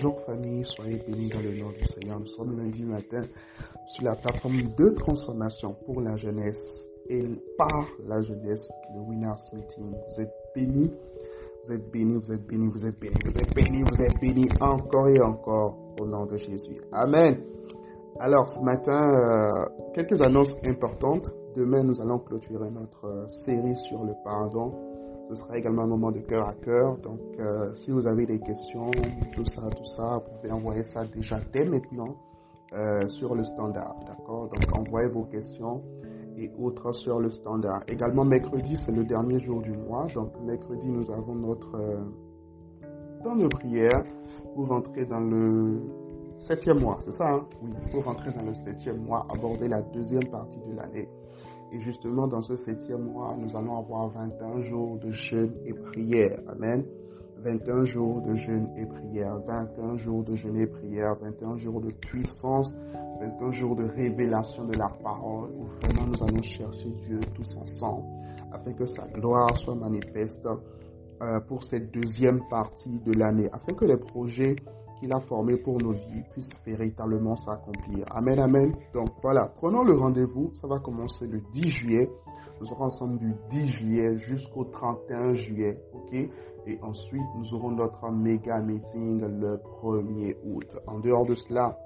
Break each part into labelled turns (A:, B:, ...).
A: Bonjour famille, soyez bénis dans le nom du Seigneur. Nous sommes lundi matin sur la plateforme de transformation pour la jeunesse et par la jeunesse, le Winners Meeting. Vous êtes bénis, vous êtes bénis, vous êtes bénis, vous êtes bénis, vous êtes bénis, vous êtes bénis encore et encore au nom de Jésus. Amen. Alors ce matin, euh, quelques annonces importantes. Demain, nous allons clôturer notre euh, série sur le pardon. Ce sera également un moment de cœur à cœur. Donc, euh, si vous avez des questions, tout ça, tout ça, vous pouvez envoyer ça déjà dès maintenant euh, sur le standard. D'accord? Donc, envoyez vos questions et autres sur le standard. Également, mercredi, c'est le dernier jour du mois. Donc, mercredi, nous avons notre euh, temps de prière pour rentrer dans le septième mois. C'est ça, hein? Oui, pour rentrer dans le septième mois, aborder la deuxième partie de l'année. Et justement, dans ce septième mois, nous allons avoir 21 jours de jeûne et prière. Amen. 21 jours de jeûne et prière, 21 jours de jeûne et prière, 21 jours de puissance, 21 jours de révélation de la parole, où vraiment nous allons chercher Dieu tous ensemble, afin que sa gloire soit manifeste euh, pour cette deuxième partie de l'année, afin que les projets qu'il a formé pour nos vies puisse véritablement s'accomplir. Amen, amen. Donc voilà, prenons le rendez-vous. Ça va commencer le 10 juillet. Nous serons ensemble du 10 juillet jusqu'au 31 juillet, ok? Et ensuite, nous aurons notre méga meeting le 1er août. En dehors de cela,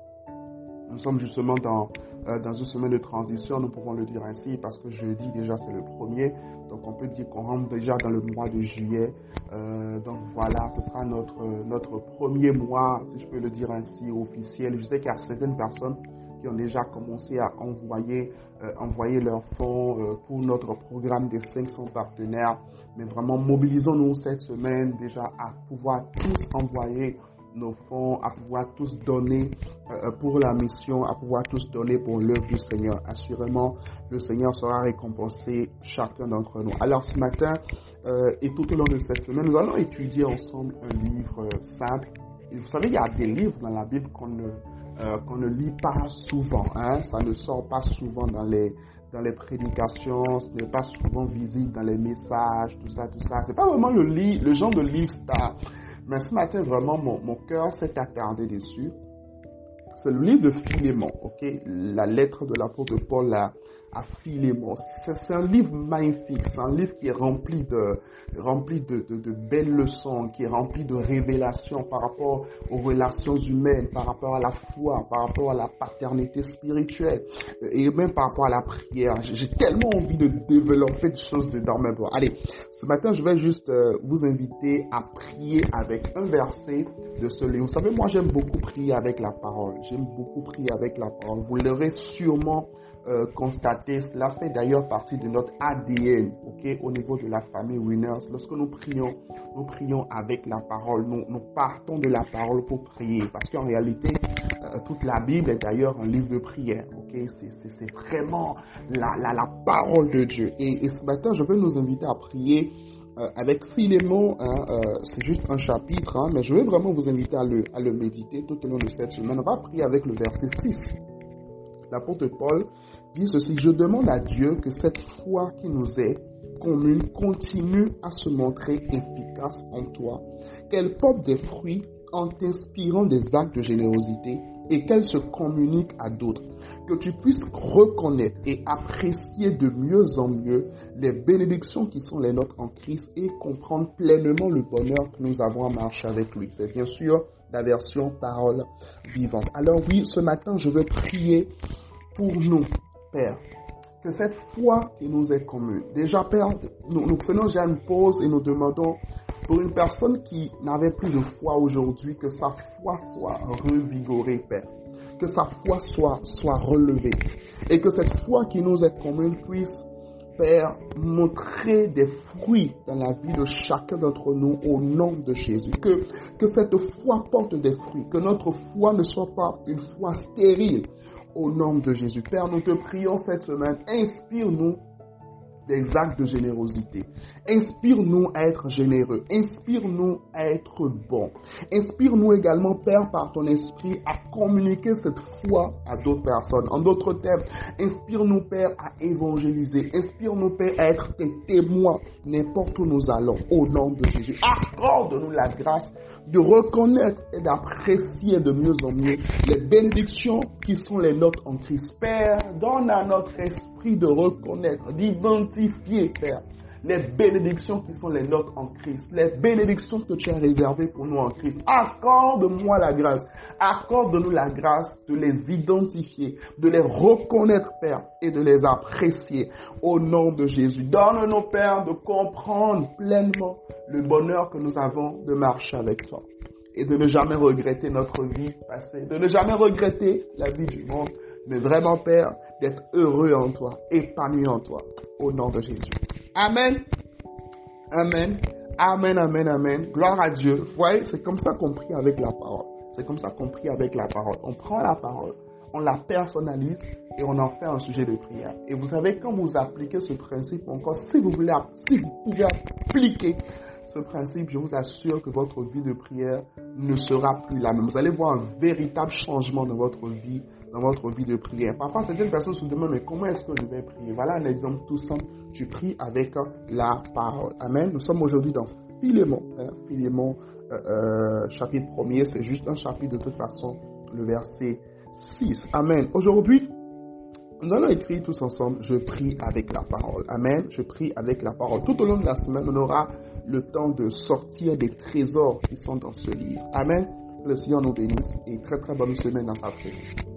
A: nous sommes justement dans, euh, dans une semaine de transition, nous pouvons le dire ainsi, parce que jeudi déjà c'est le premier. Donc on peut dire qu'on rentre déjà dans le mois de juillet. Euh, donc voilà, ce sera notre, notre premier mois, si je peux le dire ainsi, officiel. Je sais qu'il y a certaines personnes qui ont déjà commencé à envoyer, euh, leurs fonds euh, pour notre programme des 500 partenaires. Mais vraiment, mobilisons-nous cette semaine déjà à pouvoir tous envoyer nos fonds, à pouvoir tous donner euh, pour la mission, à pouvoir tous donner pour l'œuvre du Seigneur. Assurément, le Seigneur sera récompensé chacun d'entre nous. Alors ce matin euh, et tout au long de cette semaine, nous allons étudier ensemble un livre euh, simple. Vous savez, il y a des livres dans la Bible qu'on ne, qu'on ne lit pas souvent. Hein? Ça ne sort pas souvent dans les, dans les prédications, ce n'est pas souvent visible dans les messages, tout ça, tout ça. C'est pas vraiment le, le genre de livre star. Mais ce matin, vraiment, mon, cœur s'est attardé dessus. C'est le livre de Philémon, ok? La lettre de l'apôtre Paul à, à Philémon. C'est un livre magnifique. C'est un livre qui est rempli de, rempli de, belles leçons, qui est rempli de révélations par rapport aux relations humaines, par rapport à la foi, par rapport à la paternité spirituelle et même par rapport à la prière. J'ai tellement envie de développer des choses dedans. Mais bon, allez, ce matin, je vais juste euh, vous inviter à prier avec un verset de ce livre. Vous savez, moi, j'aime beaucoup prier avec la parole. J'aime beaucoup prier avec la parole. Vous l'aurez sûrement euh, constater. Cela fait d'ailleurs partie de notre ADN, ok, au niveau de la famille Winners. Lorsque nous prions, nous prions avec la parole. Nous, partons de la parole pour prier. Parce qu'en réalité, euh, toute la Bible est d'ailleurs un livre de prière, ok. C'est vraiment la, parole de Dieu. Et, ce matin, je veux nous inviter à prier. Euh, avec Philémon, hein, euh, c'est juste un chapitre, hein, mais je veux vraiment vous inviter à le, à le méditer tout au long de cette semaine. On va prier avec le verset 6 l'apôtre Paul ceci, je demande à Dieu que cette foi qui nous est commune continue à se montrer efficace en toi, qu'elle porte des fruits en t'inspirant des actes de générosité et qu'elle se communique à d'autres, que tu puisses reconnaître et apprécier de mieux en mieux les bénédictions qui sont les nôtres en Christ et comprendre pleinement le bonheur que nous avons à marcher avec lui. C'est bien sûr la version parole vivante. Alors oui, ce matin, je veux prier pour nous, Père, que cette foi qui nous est commune, déjà Père, nous, nous faisons déjà une pause et nous demandons pour une personne qui n'avait plus de foi aujourd'hui, que sa foi soit revigorée, Père. Que sa foi soit, soit relevée. Et que cette foi qui nous est commune puisse, Père, montrer des fruits dans la vie de chacun d'entre nous au nom de Jésus. Que, que cette foi porte des fruits. Que notre foi ne soit pas une foi stérile au nom de Jésus. Père, nous te prions cette semaine. Inspire-nous des actes de générosité. Inspire-nous à être généreux. Inspire-nous à être bons. Inspire-nous également, Père, par ton esprit, à communiquer cette foi à d'autres personnes. En d'autres termes, inspire-nous, Père, à évangéliser. Inspire-nous, Père, à être tes témoins n'importe où nous allons. Au nom de Jésus. Accorde-nous la grâce de reconnaître et d'apprécier de mieux en mieux les bénédictions qui sont les nôtres en Christ. Père, donne à notre esprit de reconnaître, d'identifier, Père, les bénédictions qui sont les nôtres en Christ, les bénédictions que tu as réservées pour nous en Christ. Accorde-moi la grâce, accorde-nous la grâce de les identifier, de les reconnaître, Père, et de les apprécier au nom de Jésus. Donne-nous, Père, de comprendre pleinement le bonheur que nous avons de marcher avec toi et de ne jamais regretter notre vie passée, de ne jamais regretter la vie du monde, mais vraiment, Père, d'être heureux en toi, épanoui en toi, au nom de Jésus. Amen. Amen. Amen, amen, amen. Gloire à Dieu. Vous voyez, c'est comme ça qu'on prie avec la parole. C'est comme ça qu'on prie avec la parole. On prend la parole, on la personnalise et on en fait un sujet de prière. Et vous savez, quand vous appliquez ce principe encore, si vous voulez, si vous pouvez appliquer ce principe, je vous assure que votre vie de prière ne sera plus la même. Vous allez voir un véritable changement dans votre vie dans votre vie de prière. Parfois, certaines personnes se demandent, mais comment est-ce que je vais prier? Voilà un exemple tout simple. Tu pries avec la parole. Amen. Nous sommes aujourd'hui dans Philémon. Hein? Philémon, euh, euh, chapitre 1er. C'est juste un chapitre de toute façon, le verset 6. Amen. Aujourd'hui, nous allons écrire tous ensemble, je prie avec la parole. Amen. Je prie avec la parole. Tout au long de la semaine, on aura le temps de sortir des trésors qui sont dans ce livre. Amen. Le Seigneur nous bénisse et très très bonne semaine dans sa présence.